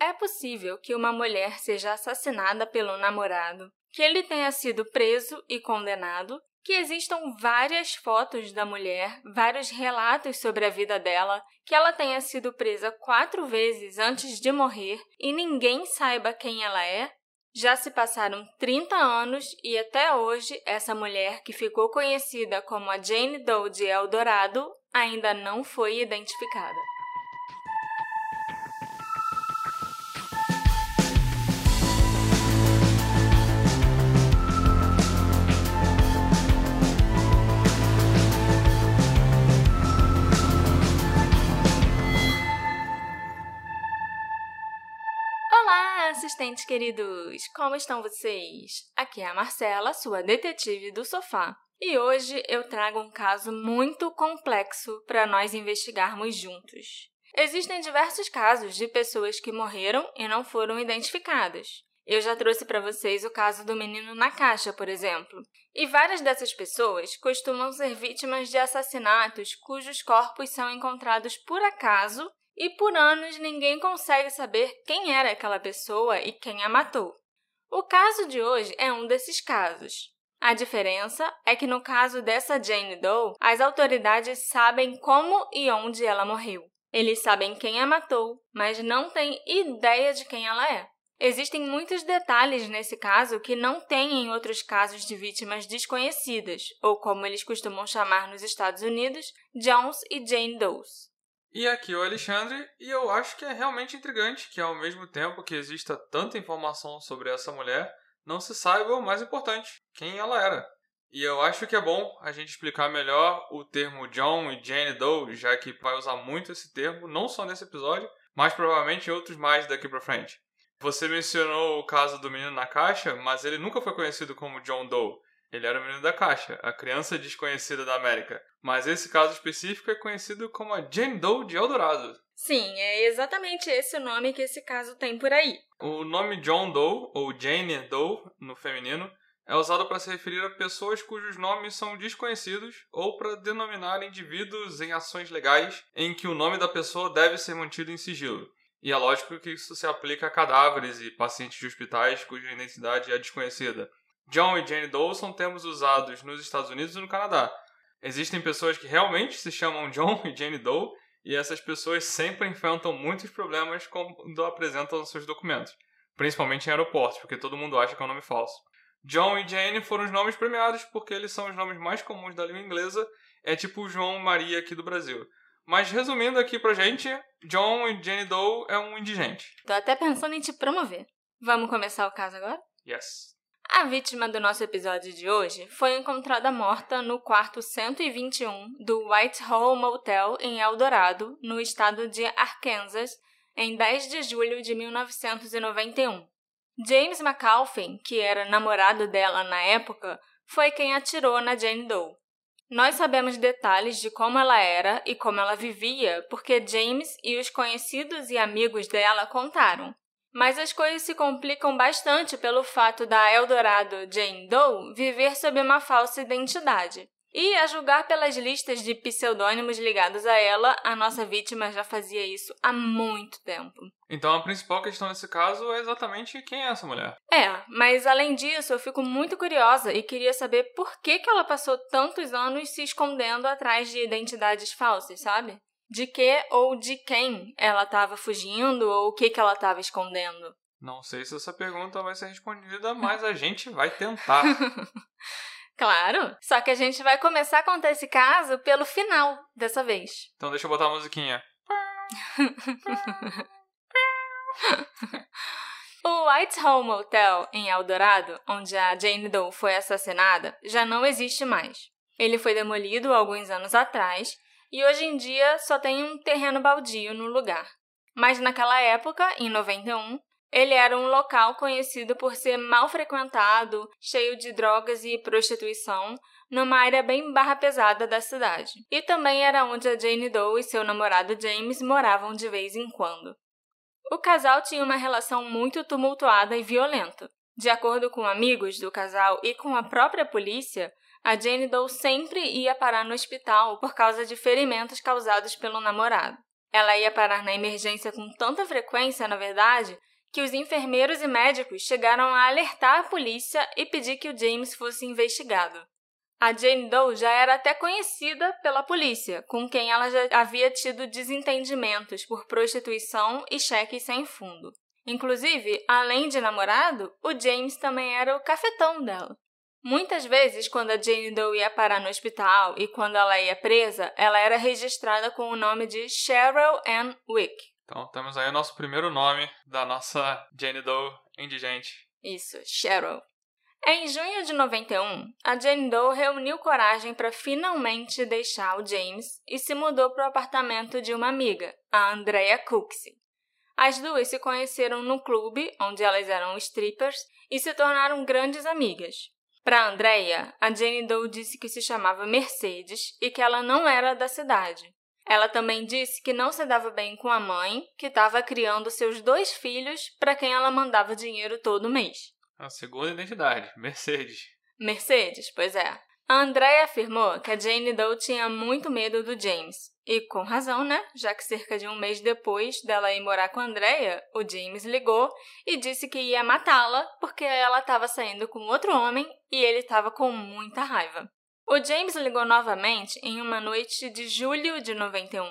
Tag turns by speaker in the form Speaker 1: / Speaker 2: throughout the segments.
Speaker 1: É possível que uma mulher seja assassinada pelo namorado, que ele tenha sido preso e condenado, que existam várias fotos da mulher, vários relatos sobre a vida dela, que ela tenha sido presa quatro vezes antes de morrer e ninguém saiba quem ela é? Já se passaram 30 anos e até hoje essa mulher que ficou conhecida como a Jane Doe de Eldorado ainda não foi identificada. Assistentes queridos! Como estão vocês? Aqui é a Marcela, sua detetive do sofá. E hoje eu trago um caso muito complexo para nós investigarmos juntos. Existem diversos casos de pessoas que morreram e não foram identificadas. Eu já trouxe para vocês o caso do menino na caixa, por exemplo. E várias dessas pessoas costumam ser vítimas de assassinatos cujos corpos são encontrados por acaso e por anos ninguém consegue saber quem era aquela pessoa e quem a matou. O caso de hoje é um desses casos. A diferença é que no caso dessa Jane Doe, as autoridades sabem como e onde ela morreu. Eles sabem quem a matou, mas não têm ideia de quem ela é. Existem muitos detalhes nesse caso que não tem em outros casos de vítimas desconhecidas, ou como eles costumam chamar nos Estados Unidos, Jones e Jane Does.
Speaker 2: E aqui é o Alexandre, e eu acho que é realmente intrigante que, ao mesmo tempo que exista tanta informação sobre essa mulher, não se saiba o mais importante, quem ela era. E eu acho que é bom a gente explicar melhor o termo John e Jane Doe, já que vai usar muito esse termo, não só nesse episódio, mas provavelmente em outros mais daqui pra frente. Você mencionou o caso do menino na caixa, mas ele nunca foi conhecido como John Doe. Ele era o menino da caixa, a criança desconhecida da América. Mas esse caso específico é conhecido como a Jane Doe de Eldorado.
Speaker 1: Sim, é exatamente esse o nome que esse caso tem por aí.
Speaker 2: O nome John Doe, ou Jane Doe no feminino, é usado para se referir a pessoas cujos nomes são desconhecidos ou para denominar indivíduos em ações legais em que o nome da pessoa deve ser mantido em sigilo. E é lógico que isso se aplica a cadáveres e pacientes de hospitais cuja identidade é desconhecida. John e Jane Doe são termos usados nos Estados Unidos e no Canadá. Existem pessoas que realmente se chamam John e Jane Doe e essas pessoas sempre enfrentam muitos problemas quando apresentam seus documentos, principalmente em aeroportos, porque todo mundo acha que é um nome falso. John e Jane foram os nomes premiados porque eles são os nomes mais comuns da língua inglesa, é tipo João Maria aqui do Brasil. Mas resumindo aqui pra gente, John e Jane Doe é um indigente.
Speaker 1: Tô até pensando em te promover. Vamos começar o caso agora?
Speaker 2: Yes.
Speaker 1: A vítima do nosso episódio de hoje foi encontrada morta no quarto 121 do Whitehall Motel em Eldorado, no estado de Arkansas, em 10 de julho de 1991. James McAlphin, que era namorado dela na época, foi quem atirou na Jane Doe. Nós sabemos detalhes de como ela era e como ela vivia porque James e os conhecidos e amigos dela contaram. Mas as coisas se complicam bastante pelo fato da Eldorado Jane Doe viver sob uma falsa identidade. E, a julgar pelas listas de pseudônimos ligados a ela, a nossa vítima já fazia isso há muito tempo.
Speaker 2: Então a principal questão nesse caso é exatamente quem é essa mulher.
Speaker 1: É, mas além disso, eu fico muito curiosa e queria saber por que, que ela passou tantos anos se escondendo atrás de identidades falsas, sabe? De que ou de quem ela estava fugindo ou o que, que ela estava escondendo?
Speaker 2: Não sei se essa pergunta vai ser respondida, mas a gente vai tentar.
Speaker 1: claro, só que a gente vai começar a contar esse caso pelo final dessa vez.
Speaker 2: Então deixa eu botar a musiquinha.
Speaker 1: O Whitehall Motel, em Eldorado, onde a Jane Doe foi assassinada, já não existe mais. Ele foi demolido alguns anos atrás e hoje em dia só tem um terreno baldio no lugar. Mas naquela época, em 91, ele era um local conhecido por ser mal frequentado, cheio de drogas e prostituição, numa área bem barra pesada da cidade. E também era onde a Jane Doe e seu namorado James moravam de vez em quando. O casal tinha uma relação muito tumultuada e violenta. De acordo com amigos do casal e com a própria polícia, a Jane Doe sempre ia parar no hospital por causa de ferimentos causados pelo namorado. Ela ia parar na emergência com tanta frequência, na verdade, que os enfermeiros e médicos chegaram a alertar a polícia e pedir que o James fosse investigado. A Jane Doe já era até conhecida pela polícia, com quem ela já havia tido desentendimentos por prostituição e cheques sem fundo. Inclusive, além de namorado, o James também era o cafetão dela. Muitas vezes, quando a Jane Doe ia parar no hospital e quando ela ia presa, ela era registrada com o nome de Cheryl Ann Wick.
Speaker 2: Então, temos aí o nosso primeiro nome da nossa Jane Doe indigente.
Speaker 1: Isso, Cheryl. Em junho de 91, a Jane Doe reuniu coragem para finalmente deixar o James e se mudou para o apartamento de uma amiga, a Andrea Cooksey. As duas se conheceram no clube, onde elas eram strippers, e se tornaram grandes amigas. Para Andrea, a Jane Doe disse que se chamava Mercedes e que ela não era da cidade. Ela também disse que não se dava bem com a mãe, que estava criando seus dois filhos para quem ela mandava dinheiro todo mês.
Speaker 2: A segunda identidade, Mercedes.
Speaker 1: Mercedes, pois é. A Andrea afirmou que a Jane Doe tinha muito medo do James. E com razão, né? Já que cerca de um mês depois dela ir morar com Andrea, o James ligou e disse que ia matá-la porque ela estava saindo com outro homem e ele estava com muita raiva. O James ligou novamente em uma noite de julho de 91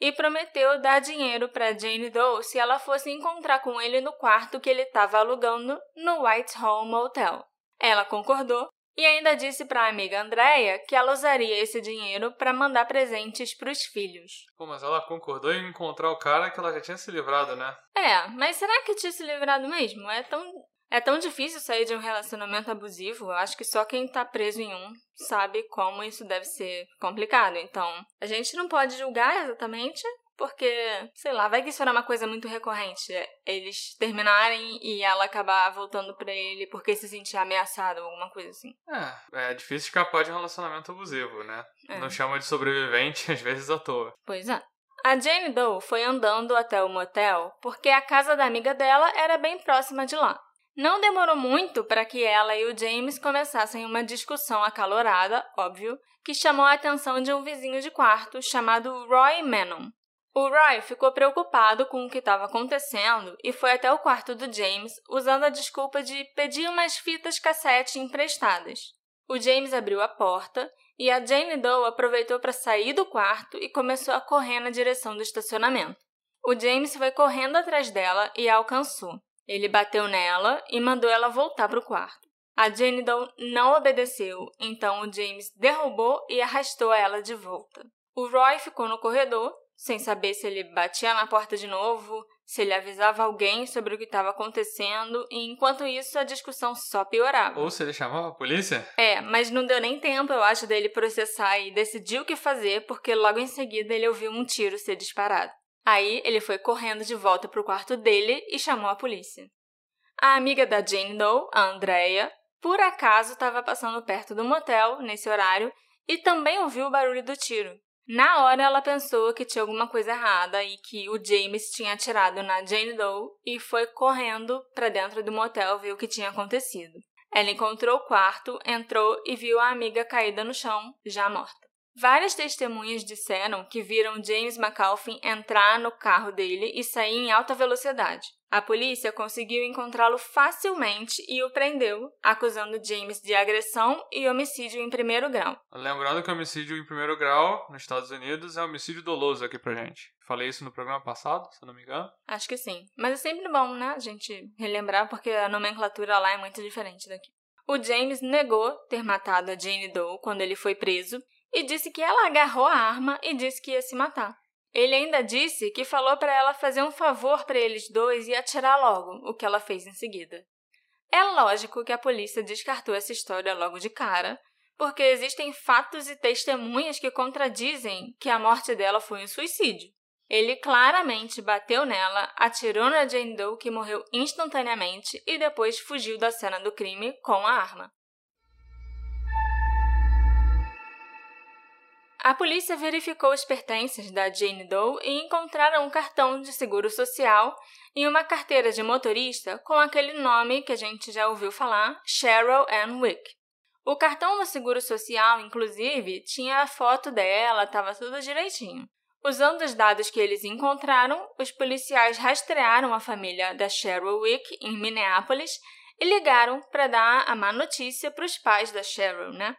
Speaker 1: e prometeu dar dinheiro para Jane Doe se ela fosse encontrar com ele no quarto que ele estava alugando no Whitehall Motel. Ela concordou e ainda disse para a amiga Andrea que ela usaria esse dinheiro para mandar presentes para os filhos.
Speaker 2: Pô, mas ela concordou em encontrar o cara que ela já tinha se livrado, né?
Speaker 1: É, mas será que tinha se livrado mesmo? É tão é tão difícil sair de um relacionamento abusivo, eu acho que só quem tá preso em um sabe como isso deve ser complicado. Então, a gente não pode julgar exatamente, porque, sei lá, vai que isso era uma coisa muito recorrente. Eles terminarem e ela acabar voltando para ele porque se sentia ameaçado ou alguma coisa assim.
Speaker 2: É, é difícil escapar de um relacionamento abusivo, né? É. Não chama de sobrevivente, às vezes à toa.
Speaker 1: Pois é. A Jane Doe foi andando até o motel porque a casa da amiga dela era bem próxima de lá. Não demorou muito para que ela e o James começassem uma discussão acalorada, óbvio, que chamou a atenção de um vizinho de quarto chamado Roy Manon. O Roy ficou preocupado com o que estava acontecendo e foi até o quarto do James usando a desculpa de pedir umas fitas cassete emprestadas. O James abriu a porta e a Jane Doe aproveitou para sair do quarto e começou a correr na direção do estacionamento. O James foi correndo atrás dela e a alcançou. Ele bateu nela e mandou ela voltar para o quarto. A Jane Doe não obedeceu, então o James derrubou e arrastou ela de volta. O Roy ficou no corredor, sem saber se ele batia na porta de novo, se ele avisava alguém sobre o que estava acontecendo, e enquanto isso a discussão só piorava.
Speaker 2: Ou se ele chamava a polícia?
Speaker 1: É, mas não deu nem tempo, eu acho, dele processar e decidir o que fazer, porque logo em seguida ele ouviu um tiro ser disparado. Aí ele foi correndo de volta para o quarto dele e chamou a polícia. A amiga da Jane Doe, a Andrea, por acaso estava passando perto do motel nesse horário e também ouviu o barulho do tiro. Na hora ela pensou que tinha alguma coisa errada e que o James tinha atirado na Jane Doe e foi correndo para dentro do motel ver o que tinha acontecido. Ela encontrou o quarto, entrou e viu a amiga caída no chão, já morta. Várias testemunhas disseram que viram James McAuliffe entrar no carro dele e sair em alta velocidade. A polícia conseguiu encontrá-lo facilmente e o prendeu, acusando James de agressão e homicídio em primeiro grau.
Speaker 2: Lembrando que homicídio em primeiro grau nos Estados Unidos é homicídio doloso aqui pra gente. Falei isso no programa passado, se não me engano.
Speaker 1: Acho que sim. Mas é sempre bom, né, a gente relembrar, porque a nomenclatura lá é muito diferente daqui. O James negou ter matado a Jane Doe quando ele foi preso e disse que ela agarrou a arma e disse que ia se matar. Ele ainda disse que falou para ela fazer um favor para eles dois e atirar logo, o que ela fez em seguida. É lógico que a polícia descartou essa história logo de cara, porque existem fatos e testemunhas que contradizem que a morte dela foi um suicídio. Ele claramente bateu nela, atirou na Jane Doe, que morreu instantaneamente, e depois fugiu da cena do crime com a arma. A polícia verificou os pertences da Jane Doe e encontraram um cartão de seguro social e uma carteira de motorista com aquele nome que a gente já ouviu falar, Cheryl Ann Wick. O cartão do seguro social, inclusive, tinha a foto dela, estava tudo direitinho. Usando os dados que eles encontraram, os policiais rastrearam a família da Cheryl Wick em Minneapolis e ligaram para dar a má notícia para os pais da Cheryl, né?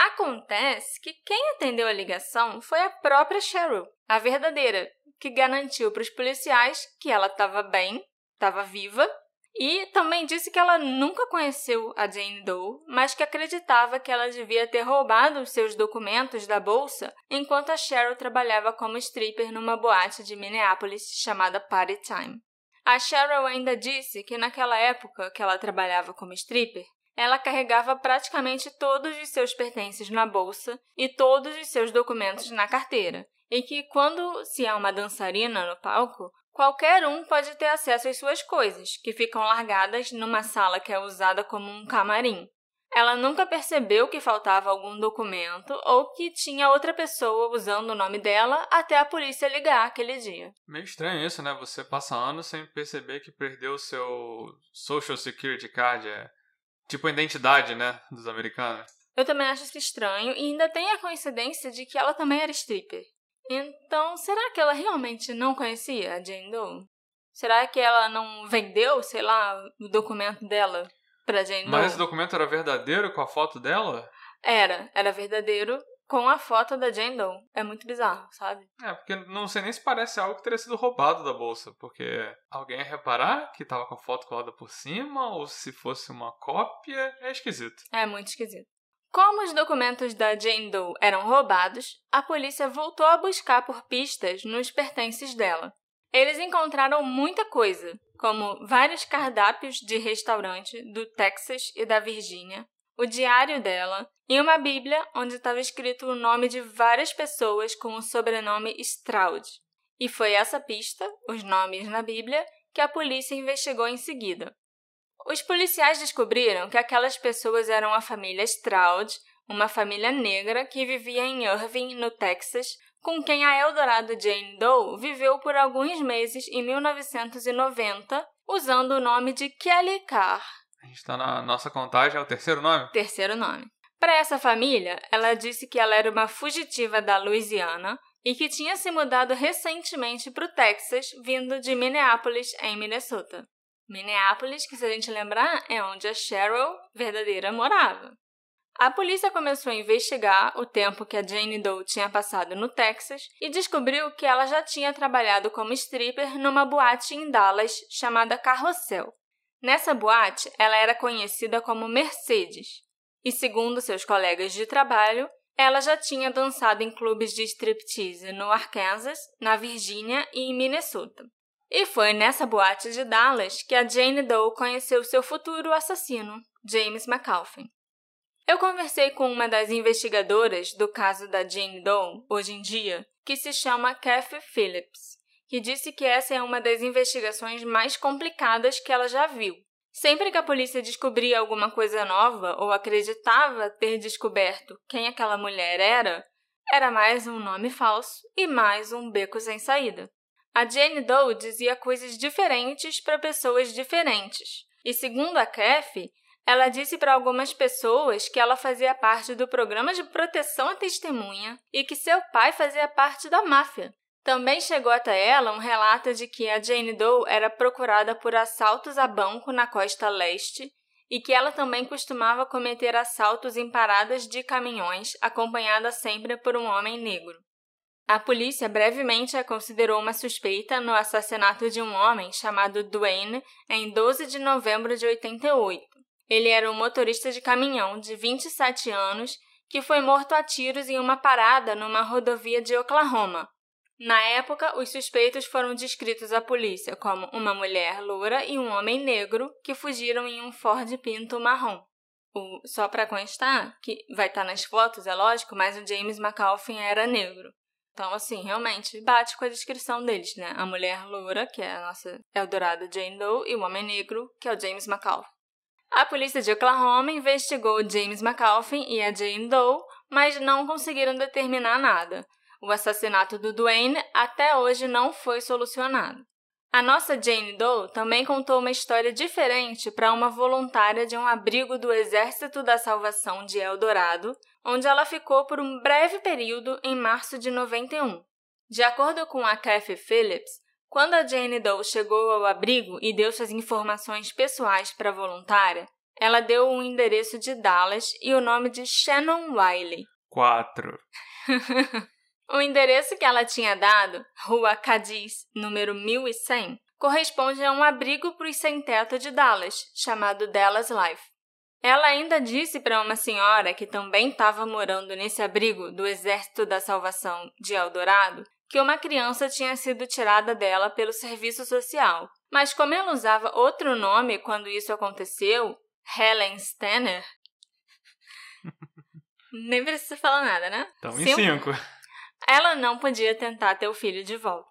Speaker 1: Acontece que quem atendeu a ligação foi a própria Cheryl, a verdadeira, que garantiu para os policiais que ela estava bem, estava viva e também disse que ela nunca conheceu a Jane Doe, mas que acreditava que ela devia ter roubado os seus documentos da bolsa enquanto a Cheryl trabalhava como stripper numa boate de Minneapolis chamada Party Time. A Cheryl ainda disse que naquela época que ela trabalhava como stripper, ela carregava praticamente todos os seus pertences na bolsa e todos os seus documentos na carteira, e que quando se há uma dançarina no palco, Qualquer um pode ter acesso às suas coisas, que ficam largadas numa sala que é usada como um camarim. Ela nunca percebeu que faltava algum documento ou que tinha outra pessoa usando o nome dela até a polícia ligar aquele dia.
Speaker 2: Meio estranho isso, né? Você passa anos sem perceber que perdeu o seu Social Security Card. É tipo a identidade, né? Dos americanos.
Speaker 1: Eu também acho isso estranho e ainda tem a coincidência de que ela também era stripper. Então, será que ela realmente não conhecia a Jane Doe? Será que ela não vendeu, sei lá, o documento dela pra Jane Doe?
Speaker 2: Mas esse documento era verdadeiro com a foto dela?
Speaker 1: Era, era verdadeiro com a foto da Jane Doe. É muito bizarro, sabe?
Speaker 2: É, porque não sei nem se parece algo que teria sido roubado da bolsa, porque alguém ia reparar que tava com a foto colada por cima, ou se fosse uma cópia, é esquisito.
Speaker 1: É muito esquisito. Como os documentos da Jane Doe eram roubados, a polícia voltou a buscar por pistas nos pertences dela. Eles encontraram muita coisa, como vários cardápios de restaurante do Texas e da Virgínia, o diário dela e uma Bíblia onde estava escrito o nome de várias pessoas com o sobrenome Stroud. E foi essa pista, os nomes na Bíblia, que a polícia investigou em seguida. Os policiais descobriram que aquelas pessoas eram a família Stroud, uma família negra que vivia em Irving, no Texas, com quem a Eldorado Jane Doe viveu por alguns meses em 1990, usando o nome de Kelly Carr.
Speaker 2: A gente está na nossa contagem, é o terceiro nome?
Speaker 1: Terceiro nome. Para essa família, ela disse que ela era uma fugitiva da Louisiana e que tinha se mudado recentemente para o Texas, vindo de Minneapolis, em Minnesota. Minneapolis, que se a gente lembrar, é onde a Cheryl verdadeira morava. A polícia começou a investigar o tempo que a Jane Doe tinha passado no Texas e descobriu que ela já tinha trabalhado como stripper numa boate em Dallas chamada Carrossel. Nessa boate, ela era conhecida como Mercedes, e segundo seus colegas de trabalho, ela já tinha dançado em clubes de striptease no Arkansas, na Virgínia e em Minnesota. E foi nessa boate de Dallas que a Jane Doe conheceu seu futuro assassino, James McAuliffe. Eu conversei com uma das investigadoras do caso da Jane Doe, hoje em dia, que se chama Kathy Phillips, que disse que essa é uma das investigações mais complicadas que ela já viu. Sempre que a polícia descobria alguma coisa nova ou acreditava ter descoberto quem aquela mulher era, era mais um nome falso e mais um beco sem saída. A Jane Doe dizia coisas diferentes para pessoas diferentes. E segundo a Kathy, ela disse para algumas pessoas que ela fazia parte do programa de proteção à testemunha e que seu pai fazia parte da máfia. Também chegou até ela um relato de que a Jane Doe era procurada por assaltos a banco na costa leste e que ela também costumava cometer assaltos em paradas de caminhões, acompanhada sempre por um homem negro. A polícia brevemente a considerou uma suspeita no assassinato de um homem chamado Dwayne em 12 de novembro de 88. Ele era um motorista de caminhão de 27 anos que foi morto a tiros em uma parada numa rodovia de Oklahoma. Na época, os suspeitos foram descritos à polícia como uma mulher loura e um homem negro que fugiram em um Ford Pinto marrom. O, só para constar, que vai estar tá nas fotos, é lógico, mas o James McAuliffe era negro. Então, assim, realmente bate com a descrição deles, né? A mulher loura, que é a nossa Eldorado Jane Doe, e o homem negro, que é o James McAuliffe. A polícia de Oklahoma investigou James McAuliffe e a Jane Doe, mas não conseguiram determinar nada. O assassinato do Dwayne até hoje não foi solucionado. A nossa Jane Doe também contou uma história diferente para uma voluntária de um abrigo do Exército da Salvação de Eldorado, onde ela ficou por um breve período em março de 91. De acordo com a Kathy Phillips, quando a Jane Doe chegou ao abrigo e deu suas informações pessoais para a voluntária, ela deu o endereço de Dallas e o nome de Shannon Wiley.
Speaker 2: Quatro.
Speaker 1: o endereço que ela tinha dado, Rua Cadiz, número 1100, corresponde a um abrigo para os sem-teto de Dallas, chamado Dallas Life. Ela ainda disse para uma senhora que também estava morando nesse abrigo do Exército da Salvação de Eldorado que uma criança tinha sido tirada dela pelo serviço social. Mas como ela usava outro nome quando isso aconteceu, Helen Stanner, nem precisa falar nada, né?
Speaker 2: Estamos em cinco.
Speaker 1: Ela não podia tentar ter o filho de volta.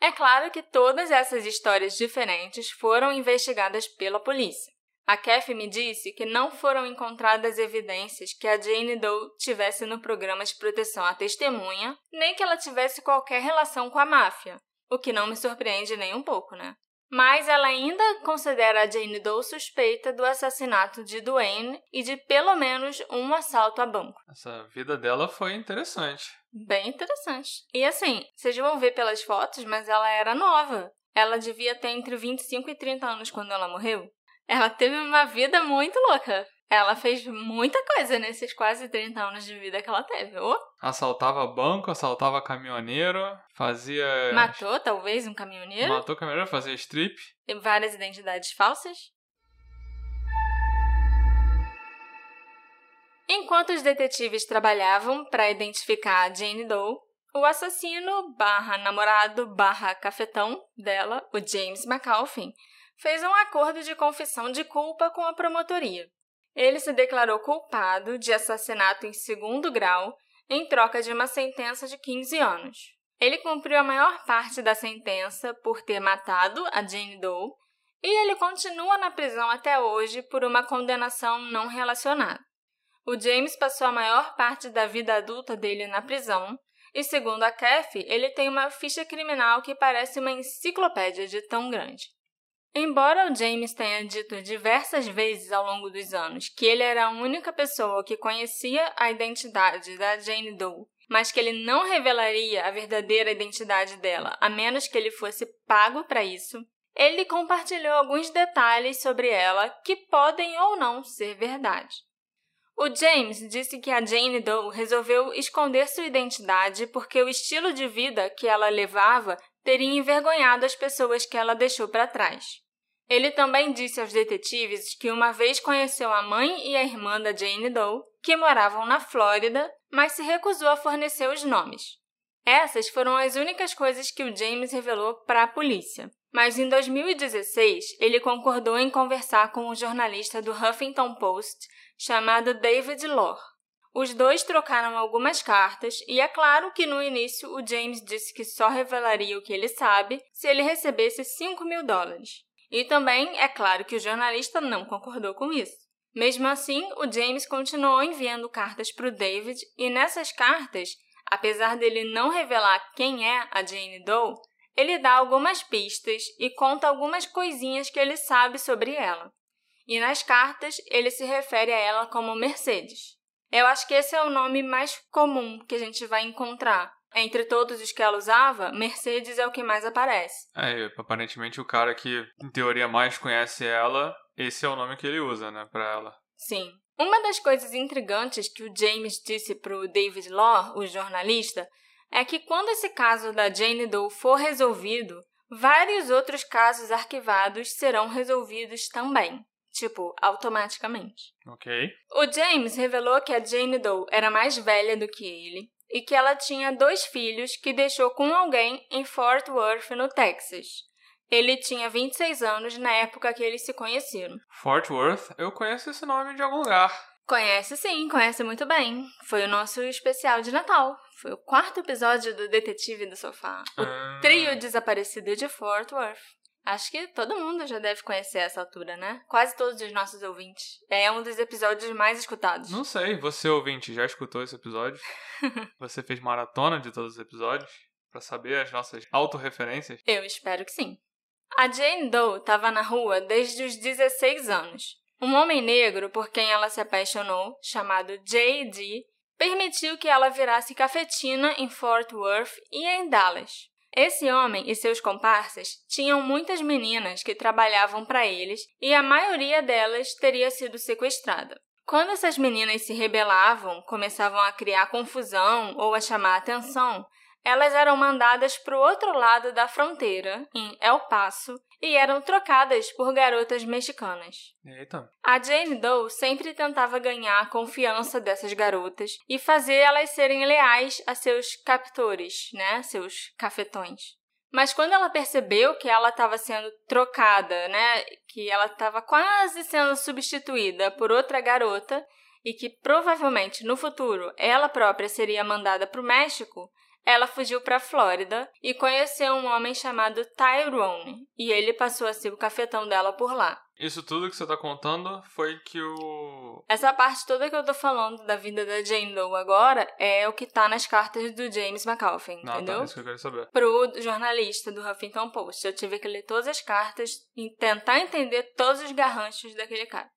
Speaker 1: É claro que todas essas histórias diferentes foram investigadas pela polícia. A Kathy me disse que não foram encontradas evidências que a Jane Doe tivesse no programa de proteção à testemunha, nem que ela tivesse qualquer relação com a máfia, o que não me surpreende nem um pouco, né? Mas ela ainda considera a Jane Doe suspeita do assassinato de Duane e de pelo menos um assalto a banco.
Speaker 2: Essa vida dela foi interessante.
Speaker 1: Bem interessante. E assim, vocês vão ver pelas fotos, mas ela era nova. Ela devia ter entre 25 e 30 anos quando ela morreu. Ela teve uma vida muito louca. Ela fez muita coisa nesses quase 30 anos de vida que ela teve.
Speaker 2: Assaltava banco, assaltava caminhoneiro, fazia.
Speaker 1: Matou, talvez, um caminhoneiro.
Speaker 2: Matou caminhoneiro, fazia strip.
Speaker 1: Tem várias identidades falsas. Enquanto os detetives trabalhavam para identificar a Jane Doe, o assassino barra namorado barra cafetão dela, o James McAlphin, fez um acordo de confissão de culpa com a promotoria. Ele se declarou culpado de assassinato em segundo grau em troca de uma sentença de 15 anos. Ele cumpriu a maior parte da sentença por ter matado a Jane Doe e ele continua na prisão até hoje por uma condenação não relacionada. O James passou a maior parte da vida adulta dele na prisão e, segundo a Kathy, ele tem uma ficha criminal que parece uma enciclopédia de tão grande. Embora o James tenha dito diversas vezes ao longo dos anos que ele era a única pessoa que conhecia a identidade da Jane Doe, mas que ele não revelaria a verdadeira identidade dela a menos que ele fosse pago para isso, ele compartilhou alguns detalhes sobre ela que podem ou não ser verdade. O James disse que a Jane Doe resolveu esconder sua identidade porque o estilo de vida que ela levava teria envergonhado as pessoas que ela deixou para trás. Ele também disse aos detetives que uma vez conheceu a mãe e a irmã da Jane Doe, que moravam na Flórida, mas se recusou a fornecer os nomes. Essas foram as únicas coisas que o James revelou para a polícia. Mas em 2016, ele concordou em conversar com um jornalista do Huffington Post chamado David Lohr. Os dois trocaram algumas cartas e é claro que no início o James disse que só revelaria o que ele sabe se ele recebesse 5 mil dólares. E também é claro que o jornalista não concordou com isso. Mesmo assim, o James continuou enviando cartas para o David e nessas cartas, apesar dele não revelar quem é a Jane Doe, ele dá algumas pistas e conta algumas coisinhas que ele sabe sobre ela. E nas cartas, ele se refere a ela como Mercedes. Eu acho que esse é o nome mais comum que a gente vai encontrar. Entre todos os que ela usava, Mercedes é o que mais aparece.
Speaker 2: É, aparentemente o cara que, em teoria, mais conhece ela, esse é o nome que ele usa, né, pra ela.
Speaker 1: Sim. Uma das coisas intrigantes que o James disse pro David Law, o jornalista, é que quando esse caso da Jane Doe for resolvido, vários outros casos arquivados serão resolvidos também tipo, automaticamente.
Speaker 2: Ok.
Speaker 1: O James revelou que a Jane Doe era mais velha do que ele e que ela tinha dois filhos que deixou com alguém em Fort Worth, no Texas. Ele tinha 26 anos na época que eles se conheceram.
Speaker 2: Fort Worth? Eu conheço esse nome de algum lugar.
Speaker 1: Conhece sim, conhece muito bem. Foi o nosso especial de Natal. Foi o quarto episódio do Detetive do Sofá. O ah. trio desaparecido de Fort Worth. Acho que todo mundo já deve conhecer essa altura, né? Quase todos os nossos ouvintes. É um dos episódios mais escutados.
Speaker 2: Não sei, você ouvinte já escutou esse episódio? você fez maratona de todos os episódios? para saber as nossas autorreferências?
Speaker 1: Eu espero que sim. A Jane Doe estava na rua desde os 16 anos. Um homem negro por quem ela se apaixonou, chamado J.D., permitiu que ela virasse cafetina em Fort Worth e em Dallas. Esse homem e seus comparsas tinham muitas meninas que trabalhavam para eles e a maioria delas teria sido sequestrada. Quando essas meninas se rebelavam, começavam a criar confusão ou a chamar atenção, elas eram mandadas para o outro lado da fronteira, em El Paso, e eram trocadas por garotas mexicanas.
Speaker 2: Eita.
Speaker 1: A Jane Doe sempre tentava ganhar a confiança dessas garotas e fazer elas serem leais a seus captores, né, seus cafetões. Mas quando ela percebeu que ela estava sendo trocada, né, que ela estava quase sendo substituída por outra garota e que provavelmente no futuro ela própria seria mandada para o México, ela fugiu para a Flórida e conheceu um homem chamado Tyrone, e ele passou a ser o cafetão dela por lá.
Speaker 2: Isso tudo que você tá contando foi que o.
Speaker 1: Essa parte toda que eu tô falando da vida da Jane Doe agora é o que tá nas cartas do James McAuliffe,
Speaker 2: Ah,
Speaker 1: entendeu?
Speaker 2: tá, isso que eu quero saber.
Speaker 1: Pro jornalista do Huffington Post. Eu tive que ler todas as cartas e tentar entender todos os garranchos daquele cara.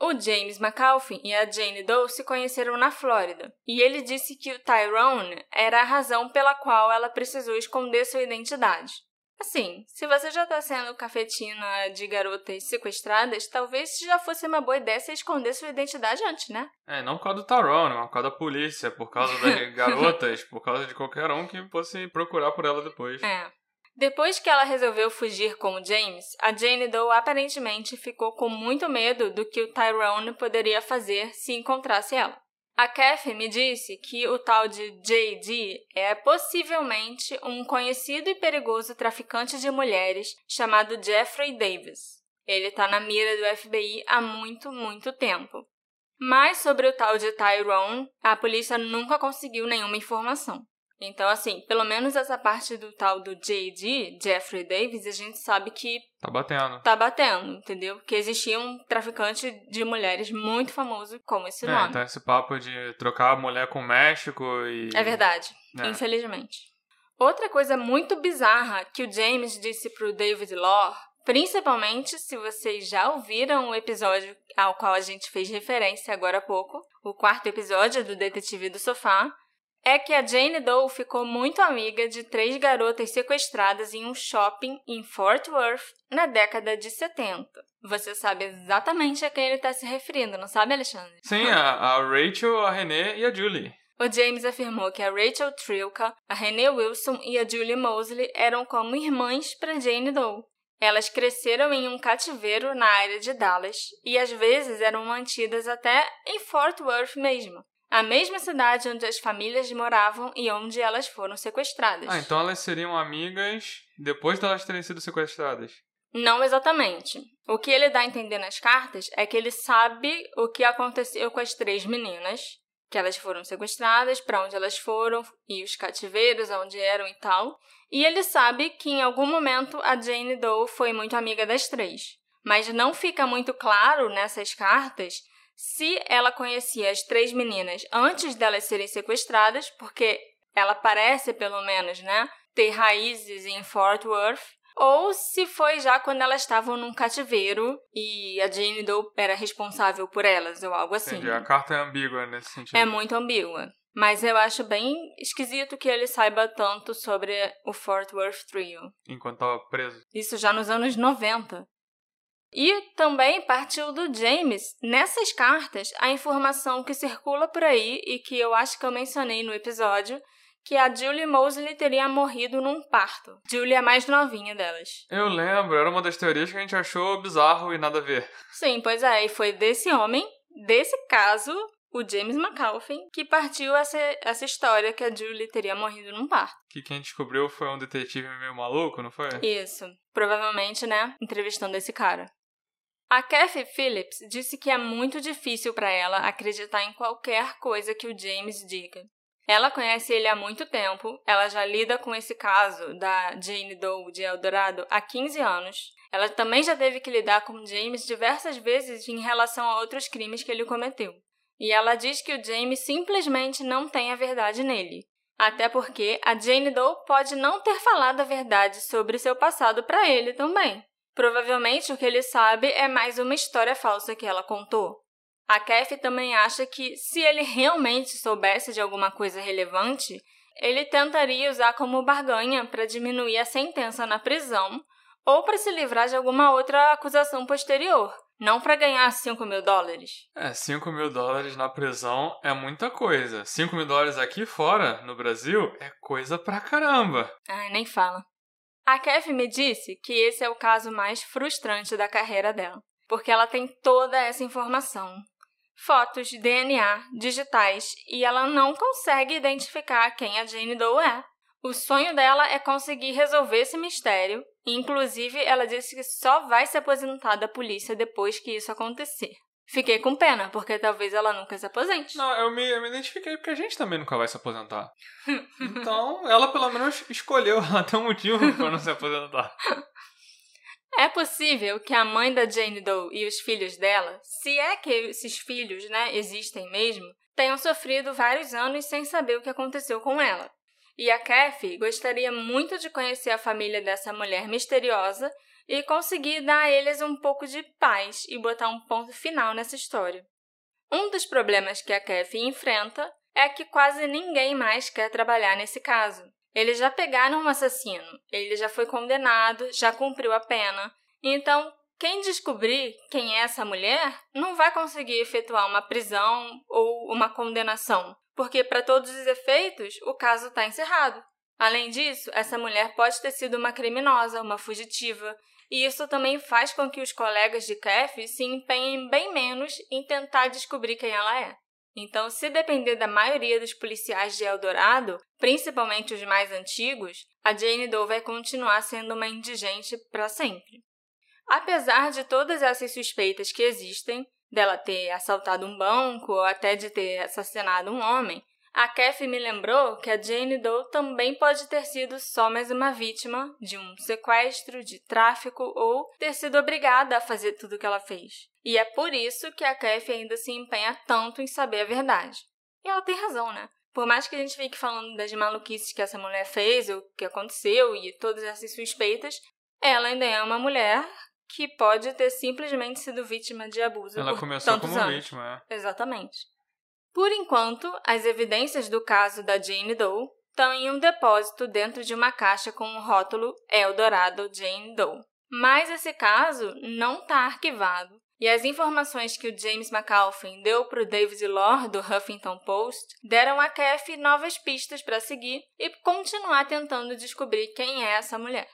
Speaker 1: O James McAuliffe e a Jane Doe se conheceram na Flórida, e ele disse que o Tyrone era a razão pela qual ela precisou esconder sua identidade. Assim, se você já tá sendo cafetina de garotas sequestradas, talvez já fosse uma boa ideia você esconder sua identidade antes, né?
Speaker 2: É, não por causa do Tyrone, mas por causa da polícia, por causa das garotas, por causa de qualquer um que fosse procurar por ela depois.
Speaker 1: É. Depois que ela resolveu fugir com o James, a Jane Doe aparentemente ficou com muito medo do que o Tyrone poderia fazer se encontrasse ela. A Kathy me disse que o tal de JD é possivelmente um conhecido e perigoso traficante de mulheres chamado Jeffrey Davis. Ele está na mira do FBI há muito, muito tempo. Mas sobre o tal de Tyrone, a polícia nunca conseguiu nenhuma informação. Então, assim, pelo menos essa parte do tal do JD, Jeffrey Davis, a gente sabe que
Speaker 2: Tá batendo.
Speaker 1: tá batendo, entendeu? Que existia um traficante de mulheres muito famoso como esse
Speaker 2: É,
Speaker 1: nome.
Speaker 2: então esse papo de trocar a mulher com o México e.
Speaker 1: É verdade,
Speaker 2: É.
Speaker 1: infelizmente. Outra coisa muito bizarra que o James disse pro David Law, principalmente se vocês já ouviram o episódio ao qual a gente fez referência agora há pouco, o quarto episódio do Detetive do Sofá, é que a Jane Doe ficou muito amiga de três garotas sequestradas em um shopping em Fort Worth na década de 70. Você sabe exatamente a quem ele está se referindo, não sabe, Alexandre?
Speaker 2: Sim, a, a Rachel, a Renee e a Julie.
Speaker 1: O James afirmou que a Rachel Trilka, a Renee Wilson e a Julie Mosley eram como irmãs para Jane Doe. Elas cresceram em um cativeiro na área de Dallas e às vezes eram mantidas até em Fort Worth mesmo, a mesma cidade onde as famílias moravam e onde elas foram sequestradas.
Speaker 2: Ah, então elas seriam amigas depois de elas terem sido sequestradas.
Speaker 1: Não exatamente. O que ele dá a entender nas cartas é que ele sabe o que aconteceu com as três meninas, que elas foram sequestradas, para onde elas foram e os cativeiros, onde eram e tal. E ele sabe que em algum momento a Jane Doe foi muito amiga das três. Mas não fica muito claro nessas cartas se ela conhecia as três meninas antes delas serem sequestradas, porque ela parece, pelo menos, né, ter raízes em Fort Worth, ou se foi já quando elas estavam num cativeiro e a Jane Doe era responsável por elas, ou algo assim.
Speaker 2: Entendi. A carta é ambígua nesse sentido.
Speaker 1: É muito ambígua. Mas eu acho bem esquisito que ele saiba tanto sobre o Fort Worth Trio.
Speaker 2: Enquanto tava preso.
Speaker 1: Isso já nos anos 90. E também partiu do James, nessas cartas, a informação que circula por aí e que eu acho que eu mencionei no episódio, que a Julie Mosley teria morrido num parto. Julie é a mais novinha delas.
Speaker 2: Eu lembro, era uma das teorias que a gente achou bizarro e nada a ver.
Speaker 1: Sim, pois é, e foi desse homem, desse caso, o James McAuliffe, que partiu essa, essa história que a Julie teria morrido num parto.
Speaker 2: Que quem descobriu foi um detetive meio maluco, não foi?
Speaker 1: Isso. Provavelmente, né? Entrevistando esse cara. A Kathy Phillips disse que é muito difícil para ela acreditar em qualquer coisa que o James diga. Ela conhece ele há muito tempo, ela já lida com esse caso da Jane Doe de Eldorado há 15 anos. Ela também já teve que lidar com James diversas vezes em relação a outros crimes que ele cometeu. E ela diz que o James simplesmente não tem a verdade nele. Até porque a Jane Doe pode não ter falado a verdade sobre seu passado para ele também. Provavelmente o que ele sabe é mais uma história falsa que ela contou. A Kathy também acha que se ele realmente soubesse de alguma coisa relevante, ele tentaria usar como barganha para diminuir a sentença na prisão ou para se livrar de alguma outra acusação posterior, não para ganhar 5 mil dólares.
Speaker 2: É, 5 mil dólares na prisão é muita coisa. 5 mil dólares aqui fora, no Brasil, é coisa pra caramba.
Speaker 1: Ai, nem fala. A Kev me disse que esse é o caso mais frustrante da carreira dela, porque ela tem toda essa informação. Fotos, DNA, digitais, e ela não consegue identificar quem a Jane Doe é. O sonho dela é conseguir resolver esse mistério, e inclusive ela disse que só vai se aposentar da polícia depois que isso acontecer. Fiquei com pena, porque talvez ela nunca se aposente.
Speaker 2: Não, eu me, eu me identifiquei porque a gente também nunca vai se aposentar. então, ela pelo menos escolheu, tem um motivo para não se aposentar.
Speaker 1: É possível que a mãe da Jane Doe e os filhos dela, se é que esses filhos, né, existem mesmo, tenham sofrido vários anos sem saber o que aconteceu com ela. E a Kathy gostaria muito de conhecer a família dessa mulher misteriosa e conseguir dar a eles um pouco de paz e botar um ponto final nessa história. Um dos problemas que a Kathy enfrenta é que quase ninguém mais quer trabalhar nesse caso. Eles já pegaram um assassino, ele já foi condenado, já cumpriu a pena. Então, quem descobrir quem é essa mulher não vai conseguir efetuar uma prisão ou uma condenação, porque, para todos os efeitos, o caso está encerrado. Além disso, essa mulher pode ter sido uma criminosa, uma fugitiva, e isso também faz com que os colegas de Kathy se empenhem bem menos em tentar descobrir quem ela é. Então, se depender da maioria dos policiais de Eldorado, principalmente os mais antigos, a Jane Doe vai continuar sendo uma indigente para sempre. Apesar de todas essas suspeitas que existem, dela ter assaltado um banco ou até de ter assassinado um homem, a Kathy me lembrou que a Jane Doe também pode ter sido só mais uma vítima de um sequestro, de tráfico ou ter sido obrigada a fazer tudo o que ela fez. E é por isso que a Kathy ainda se empenha tanto em saber a verdade. E ela tem razão, né? Por mais que a gente fique falando das maluquices que essa mulher fez, o que aconteceu e todas essas suspeitas, ela ainda é uma mulher que pode ter simplesmente sido vítima de abuso.
Speaker 2: Ela
Speaker 1: por
Speaker 2: começou como
Speaker 1: anos.
Speaker 2: vítima, é.
Speaker 1: Exatamente. Por enquanto, as evidências do caso da Jane Doe estão em um depósito dentro de uma caixa com o rótulo Eldorado Jane Doe. Mas esse caso não está arquivado e as informações que o James McAuliffe deu para o David Lore do Huffington Post deram a Kathy novas pistas para seguir e continuar tentando descobrir quem é essa mulher.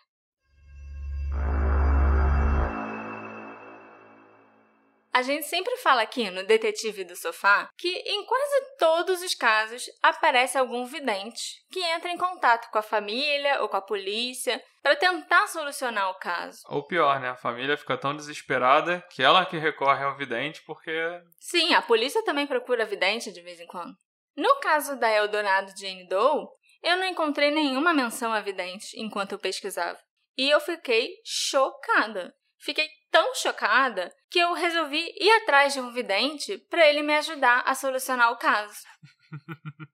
Speaker 1: A gente sempre fala aqui no Detetive do Sofá que em quase todos os casos aparece algum vidente que entra em contato com a família ou com a polícia para tentar solucionar o caso.
Speaker 2: Ou pior, né? A família fica tão desesperada que ela que recorre ao vidente porque.
Speaker 1: Sim, a polícia também procura vidente de vez em quando. No caso da Eldorado Jane Doe, eu não encontrei nenhuma menção a vidente enquanto eu pesquisava. E eu fiquei chocada. Fiquei tão chocada que eu resolvi ir atrás de um vidente para ele me ajudar a solucionar o caso.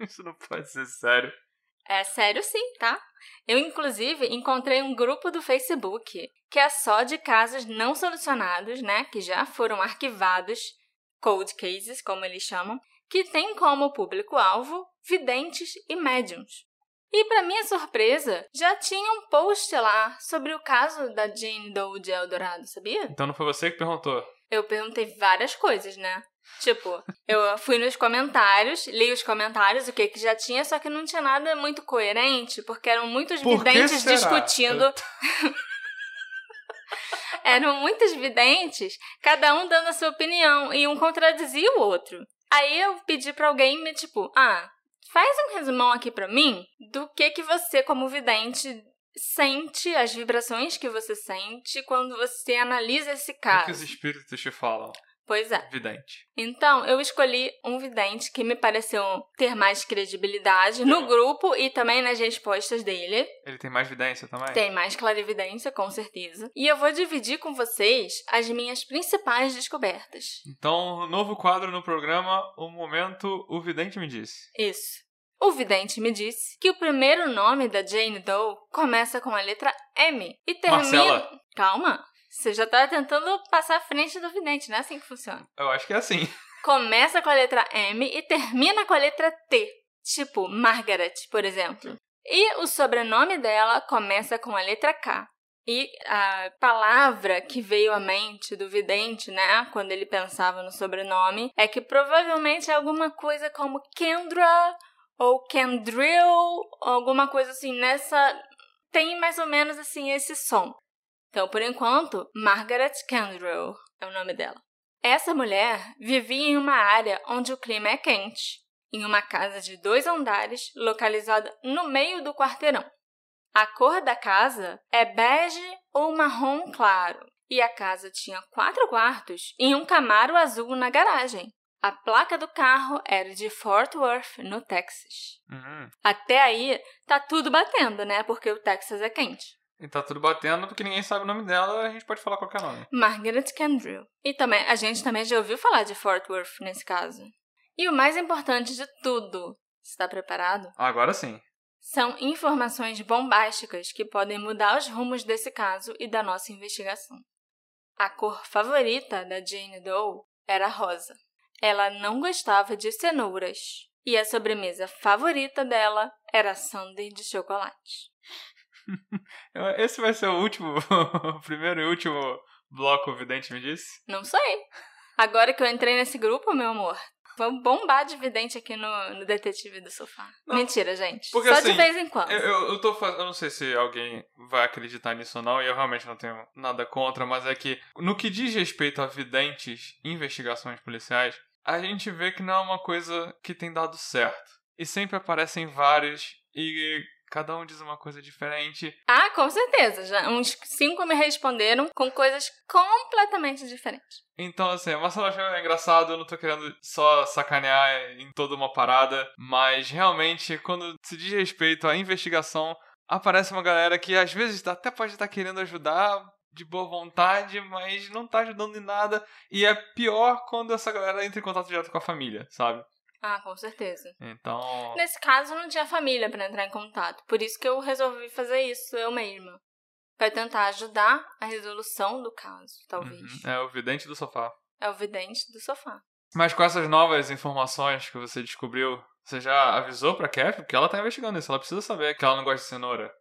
Speaker 2: Isso não pode ser sério.
Speaker 1: É sério sim, tá? Eu, inclusive, encontrei um grupo do Facebook que é só de casos não solucionados, né? Que já foram arquivados, cold cases, como eles chamam, que tem como público-alvo videntes e médiums. E, para minha surpresa, já tinha um post lá sobre o caso da Jane Doe de Eldorado, sabia?
Speaker 2: Então não foi você que perguntou.
Speaker 1: Eu perguntei várias coisas, né? Tipo, eu fui nos comentários, li os comentários, o que que já tinha, só que não tinha nada muito coerente, porque eram muitos
Speaker 2: Por
Speaker 1: videntes discutindo.
Speaker 2: Eu-
Speaker 1: eram muitos videntes, cada um dando a sua opinião, e um contradizia o outro. Aí eu pedi pra alguém me, tipo, ah, faz um resumão aqui pra mim do que que você, como vidente, sente, as vibrações que você sente quando você analisa esse
Speaker 2: O que
Speaker 1: caso.
Speaker 2: os espíritos te falam?
Speaker 1: Pois é.
Speaker 2: Vidente.
Speaker 1: Então, eu escolhi um vidente que me pareceu ter mais credibilidade no grupo e também nas respostas dele.
Speaker 2: Ele tem mais vidência também?
Speaker 1: Tem mais clarividência, com certeza. E eu vou dividir com vocês as minhas principais descobertas.
Speaker 2: Então, novo quadro no programa, o momento o vidente me disse.
Speaker 1: Isso. O vidente me disse que o primeiro nome da Jane Doe começa com a letra M e termina.
Speaker 2: Marcela.
Speaker 1: Calma. Você já tá tentando passar à frente do vidente, não é assim que funciona.
Speaker 2: Eu acho que é assim.
Speaker 1: Começa com a letra M e termina com a letra T. Tipo, Margaret, por exemplo. E o sobrenome dela começa com a letra K. E a palavra que veio à mente do vidente, né, quando ele pensava no sobrenome, é que provavelmente é alguma coisa como Kendra ou Kendrill, alguma coisa assim nessa. Tem mais ou menos assim esse som. Então, por enquanto, Margaret Kendrill é o nome dela. Essa mulher vivia em uma área onde o clima é quente, em uma casa de dois andares localizada no meio do quarteirão. A cor da casa é bege ou marrom claro, e a casa tinha quatro quartos e um Camaro azul na garagem. A placa do carro era de Fort Worth, no Texas.
Speaker 2: Uhum.
Speaker 1: Até aí, tá tudo batendo, né? Porque o Texas é quente.
Speaker 2: E tá tudo batendo porque ninguém sabe o nome dela, a gente pode falar qualquer nome.
Speaker 1: Margaret Kendrill. E também, a gente também já ouviu falar de Fort Worth nesse caso. E o mais importante de tudo, está preparado?
Speaker 2: Agora sim.
Speaker 1: São informações bombásticas que podem mudar os rumos desse caso e da nossa investigação. A cor favorita da Jane Doe era rosa. Ela não gostava de cenouras. E a sobremesa favorita dela era sundae de chocolate.
Speaker 2: Esse vai ser o último, o primeiro e último bloco, o vidente me disse?
Speaker 1: Não sei. Agora que eu entrei nesse grupo, meu amor, vamos bombar de vidente aqui no, no Detetive do Sofá.
Speaker 2: Não,
Speaker 1: Mentira, gente.
Speaker 2: porque
Speaker 1: Só
Speaker 2: assim,
Speaker 1: de vez em quando.
Speaker 2: Eu, eu, eu tô fazendo. Eu não sei se alguém vai acreditar nisso ou não, e eu realmente não tenho nada contra, mas é que no que diz respeito a videntes e investigações policiais, a gente vê que não é uma coisa que tem dado certo. E sempre aparecem vários e cada um diz uma coisa diferente.
Speaker 1: Ah, com certeza. Já uns cinco me responderam com coisas completamente diferentes.
Speaker 2: Então, assim, Marcelo achou engraçado, eu não tô querendo só sacanear em toda uma parada, mas realmente, quando se diz respeito à investigação, aparece uma galera que às vezes até pode estar querendo ajudar de boa vontade, mas não tá ajudando em nada, e é pior quando essa galera entra em contato direto com a família, sabe?
Speaker 1: Ah, com certeza.
Speaker 2: Então.
Speaker 1: Nesse caso, não tinha família para entrar em contato. Por isso que eu resolvi fazer isso eu mesma. Para tentar ajudar a resolução do caso, talvez.
Speaker 2: Uhum, é o vidente do sofá.
Speaker 1: É o vidente do sofá.
Speaker 2: Mas com essas novas informações que você descobriu, você já avisou pra Kef? Porque ela tá investigando isso, ela precisa saber que ela não gosta de cenoura.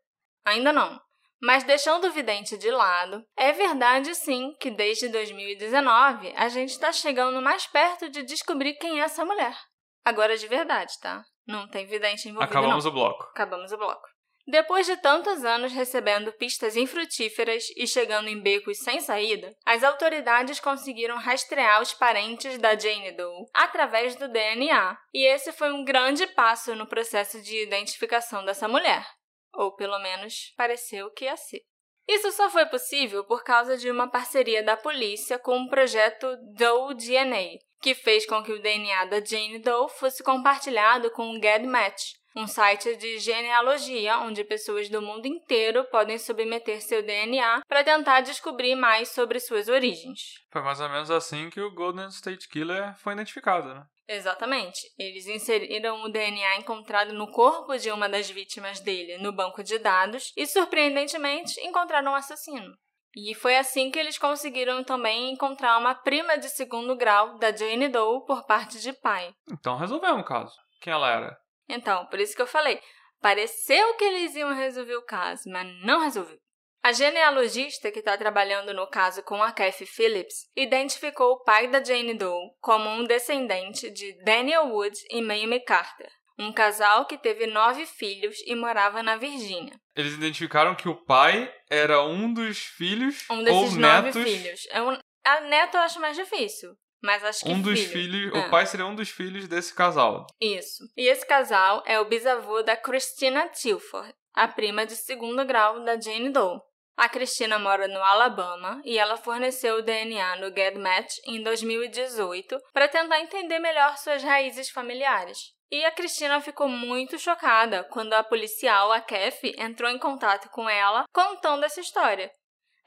Speaker 1: Ainda não. Mas deixando o vidente de lado, é verdade sim que desde 2019 a gente está chegando mais perto de descobrir quem é essa mulher. Agora de verdade, tá? Não tem vidente envolvido
Speaker 2: Acabamos
Speaker 1: não.
Speaker 2: o bloco.
Speaker 1: Acabamos o bloco. Depois de tantos anos recebendo pistas infrutíferas e chegando em becos sem saída, as autoridades conseguiram rastrear os parentes da Jane Doe através do DNA, e esse foi um grande passo no processo de identificação dessa mulher. Ou pelo menos pareceu que ia ser. Isso só foi possível por causa de uma parceria da polícia com o projeto Doe DNA, que fez com que o DNA da Jane Doe fosse compartilhado com o GEDmatch, um site de genealogia onde pessoas do mundo inteiro podem submeter seu DNA para tentar descobrir mais sobre suas origens.
Speaker 2: Foi mais ou menos assim que o Golden State Killer foi identificado, né?
Speaker 1: Exatamente. Eles inseriram o DNA encontrado no corpo de uma das vítimas dele no banco de dados e, surpreendentemente, encontraram o um assassino. E foi assim que eles conseguiram também encontrar uma prima de segundo grau da Jane Doe por parte de pai.
Speaker 2: Então resolvemos o caso. Quem ela era?
Speaker 1: Então, por isso que eu falei, pareceu que eles iam resolver o caso, mas não resolveu. A genealogista que está trabalhando no caso com a Kathy Phillips identificou o pai da Jane Doe como um descendente de Daniel Wood e Mamie Carter, um casal que teve nove filhos e morava na Virgínia.
Speaker 2: Eles identificaram que o pai era um dos filhos
Speaker 1: Um desses
Speaker 2: ou
Speaker 1: nove
Speaker 2: netos.
Speaker 1: filhos. É um... A neto eu acho mais difícil, mas acho que
Speaker 2: Um dos
Speaker 1: filho.
Speaker 2: filhos,
Speaker 1: É.
Speaker 2: o pai seria um dos filhos desse casal.
Speaker 1: Isso. E esse casal é o bisavô da Christina Tilford, a prima de segundo grau da Jane Doe. A Christina mora no Alabama e ela forneceu o DNA no GEDmatch em 2018 para tentar entender melhor suas raízes familiares. E a Cristina ficou muito chocada quando a policial, a Kathy, entrou em contato com ela contando essa história.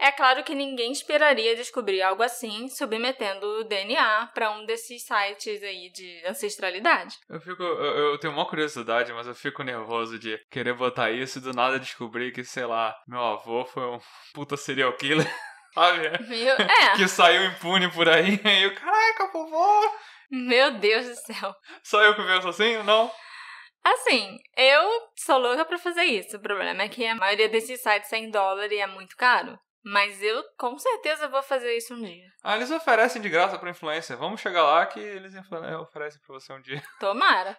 Speaker 1: É claro que ninguém esperaria descobrir algo assim submetendo o DNA para um desses sites aí de ancestralidade.
Speaker 2: Eu fico. Eu, eu tenho uma curiosidade, mas eu fico nervoso de querer botar isso e do nada descobrir que, sei lá, meu avô foi um puta serial killer. Sabe?
Speaker 1: Meu, é.
Speaker 2: Que saiu impune por aí. E eu, caraca, vovó!
Speaker 1: Meu Deus do céu.
Speaker 2: Só eu que penso assim? Não?
Speaker 1: Assim, eu sou louca pra fazer isso. O problema é que a maioria desses sites é em dólar e é muito caro. Mas eu com certeza vou fazer isso um dia.
Speaker 2: Ah, eles oferecem de graça pra influência. Vamos chegar lá que eles oferecem pra você um dia.
Speaker 1: Tomara.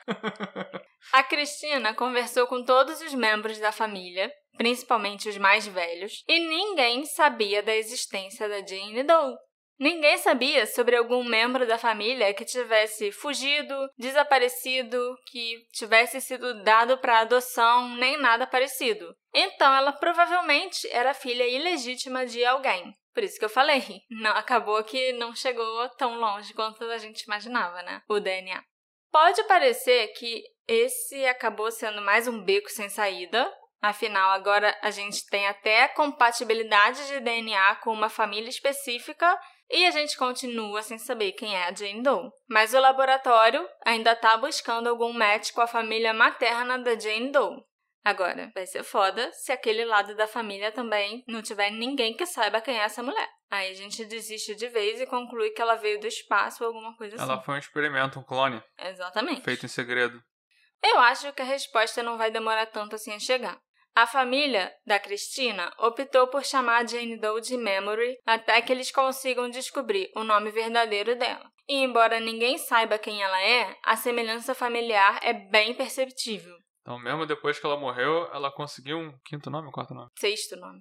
Speaker 1: a Cristina conversou com todos os membros da família, principalmente os mais velhos, e ninguém sabia da existência da Jane Doe. Ninguém sabia sobre algum membro da família que tivesse fugido, desaparecido, que tivesse sido dado para adoção, nem nada parecido. Então ela provavelmente era filha ilegítima de alguém. Por isso que eu falei, não acabou que não chegou tão longe quanto a gente imaginava, né? O DNA. Pode parecer que esse acabou sendo mais um beco sem saída, Afinal, agora a gente tem até compatibilidade de DNA com uma família específica e a gente continua sem saber quem é a Jane Doe. Mas o laboratório ainda está buscando algum match com a família materna da Jane Doe. Agora, vai ser foda se aquele lado da família também não tiver ninguém que saiba quem é essa mulher. Aí a gente desiste de vez e conclui que ela veio do espaço ou alguma coisa assim.
Speaker 2: Ela foi um experimento, um clone.
Speaker 1: Exatamente.
Speaker 2: Feito em segredo.
Speaker 1: Eu acho que a resposta não vai demorar tanto assim a chegar. A família da Cristina optou por chamar Jane Doe de Memory até que eles consigam descobrir o nome verdadeiro dela. E embora ninguém saiba quem ela é, a semelhança familiar é bem perceptível.
Speaker 2: Então, mesmo depois que ela morreu, ela conseguiu um quinto nome ou quarto nome?
Speaker 1: Sexto nome.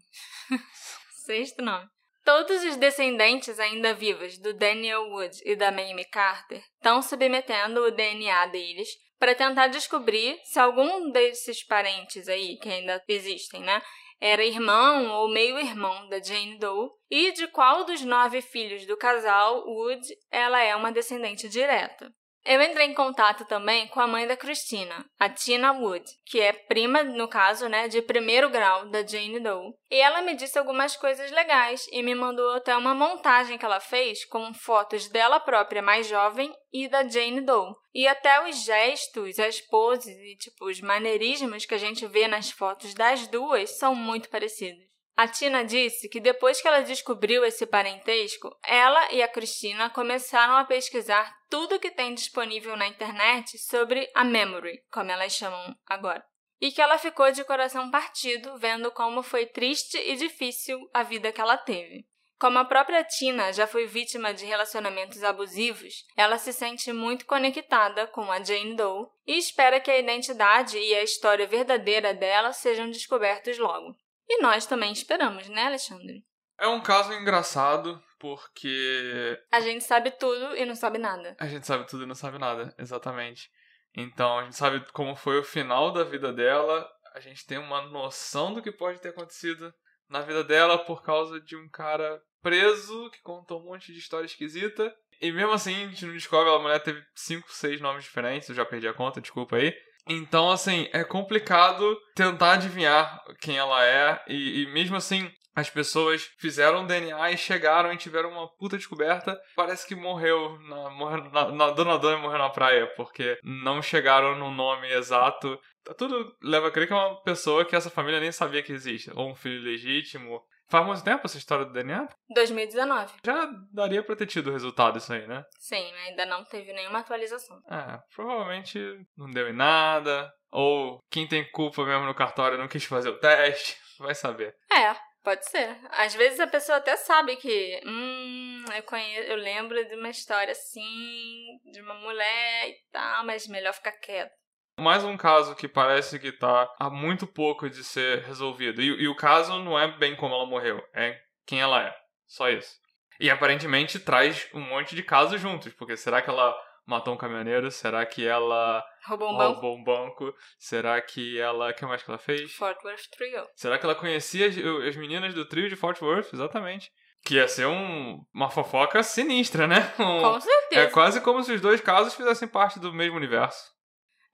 Speaker 1: Sexto nome. Todos os descendentes ainda vivos do Daniel Wood e da Mamie Carter estão submetendo o DNA deles para tentar descobrir se algum desses parentes aí, que ainda existem, né, era irmão ou meio-irmão da Jane Doe e de qual dos nove filhos do casal Wood ela é uma descendente direta. Eu entrei em contato também com a mãe da Christina, a Tina Wood, que é prima, no caso, né, de primeiro grau da Jane Doe. E ela me disse algumas coisas legais e me mandou até uma montagem que ela fez com fotos dela própria mais jovem e da Jane Doe. E até os gestos, as poses e tipo os maneirismos que a gente vê nas fotos das duas são muito parecidos. A Tina disse que depois que ela descobriu esse parentesco, ela e a Cristina começaram a pesquisar tudo que tem disponível na internet sobre a memory, como elas chamam agora. E que ela ficou de coração partido vendo como foi triste e difícil a vida que ela teve. Como a própria Tina já foi vítima de relacionamentos abusivos, ela se sente muito conectada com a Jane Doe e espera que a identidade e a história verdadeira dela sejam descobertos logo. E nós também esperamos, né, Alexandre?
Speaker 2: É um caso engraçado porque.
Speaker 1: A gente sabe tudo e não sabe nada.
Speaker 2: A gente sabe tudo e não sabe nada, exatamente. Então a gente sabe como foi o final da vida dela, a gente tem uma noção do que pode ter acontecido na vida dela por causa de um cara preso que contou um monte de história esquisita. E mesmo assim, a gente não descobre, a mulher teve cinco, seis nomes diferentes, eu já perdi a conta, desculpa aí. Então, assim, é complicado tentar adivinhar quem ela é, e, e mesmo assim, as pessoas fizeram DNA e chegaram e tiveram uma puta descoberta. Parece que morreu, na, morreu na, na Dona Dona morreu na praia, porque não chegaram no nome exato. Tá tudo leva a crer que é uma pessoa que essa família nem sabia que existe. Ou um filho legítimo. Faz muito tempo essa história do DNA?
Speaker 1: 2019.
Speaker 2: Já daria pra ter tido o resultado isso aí, né?
Speaker 1: Sim, ainda não teve nenhuma atualização.
Speaker 2: É, provavelmente não deu em nada. Ou quem tem culpa mesmo no cartório não quis fazer o teste. Vai saber.
Speaker 1: É, pode ser. Às vezes a pessoa até sabe que. Hum, eu conheço, eu lembro de uma história assim, de uma mulher e tal, mas melhor ficar quieto.
Speaker 2: Mais um caso que parece que tá há muito pouco de ser resolvido. E, e, o caso não é bem como ela morreu, é quem ela é. Só isso. E aparentemente traz um monte de casos juntos, porque será que ela matou um caminhoneiro? Será que ela
Speaker 1: roubou um banco?
Speaker 2: Roubou um banco? Será que ela. O que mais que ela fez?
Speaker 1: Fort Worth Trio.
Speaker 2: Será que ela conhecia as, as meninas do trio de Fort Worth? Exatamente. Que ia ser um, uma fofoca sinistra, né? Um,
Speaker 1: Com certeza.
Speaker 2: É quase como se os dois casos fizessem parte do mesmo universo.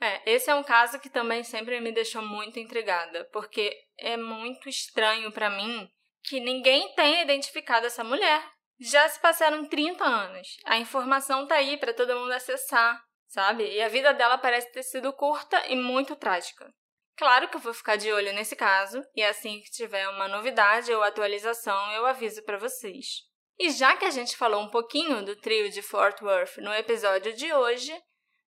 Speaker 1: É, esse é um caso que também sempre me deixou muito intrigada, porque é muito estranho para mim que ninguém tenha identificado essa mulher. Já se passaram 30 anos. A informação tá aí para todo mundo acessar, sabe? E a vida dela parece ter sido curta e muito trágica. Claro que eu vou ficar de olho nesse caso, e assim que tiver uma novidade ou atualização, eu aviso para vocês. E já que a gente falou um pouquinho do trio de Fort Worth no episódio de hoje,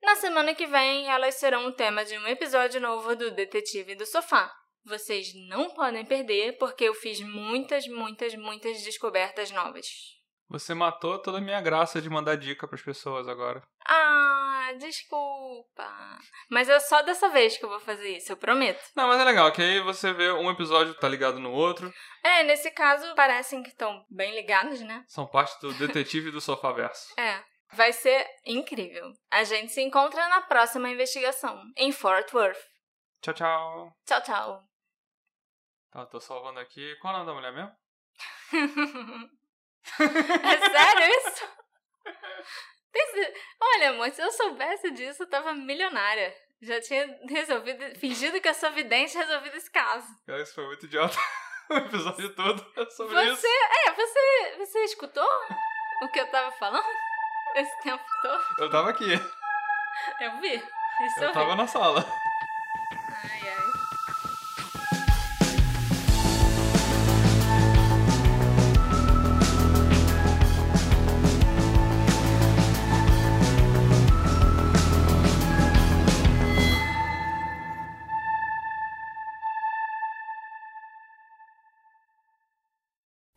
Speaker 1: na semana que vem elas serão o tema de um episódio novo do Detetive do Sofá. Vocês não podem perder, porque eu fiz muitas, muitas, muitas descobertas novas.
Speaker 2: Você matou toda a minha graça de mandar dica pras pessoas agora.
Speaker 1: Ah, desculpa. Mas é só dessa vez que eu vou fazer isso, eu prometo.
Speaker 2: Não, mas é legal, que aí você vê um episódio tá ligado no outro.
Speaker 1: É, nesse caso parecem que estão bem ligados, né?
Speaker 2: São parte do Detetive do Sofaverso.
Speaker 1: É. Vai ser incrível. A gente se encontra na próxima investigação, em Fort Worth.
Speaker 2: Tchau, tchau.
Speaker 1: Tchau, tchau.
Speaker 2: Tá, tô salvando aqui. Qual é o nome da mulher mesmo?
Speaker 1: é sério isso? Olha, amor, se eu soubesse disso, eu tava milionária. Já tinha resolvido, fingido que eu sou vidente resolvido esse caso.
Speaker 2: Cara, isso foi muito idiota. o episódio todo é sobre
Speaker 1: você,
Speaker 2: isso.
Speaker 1: É, você, você escutou o que eu tava falando esse tempo todo?
Speaker 2: Eu tava aqui.
Speaker 1: Eu vi. Isso
Speaker 2: eu,
Speaker 1: eu
Speaker 2: tava
Speaker 1: vi.
Speaker 2: na sala.
Speaker 1: Ai, ai.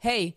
Speaker 3: Hey,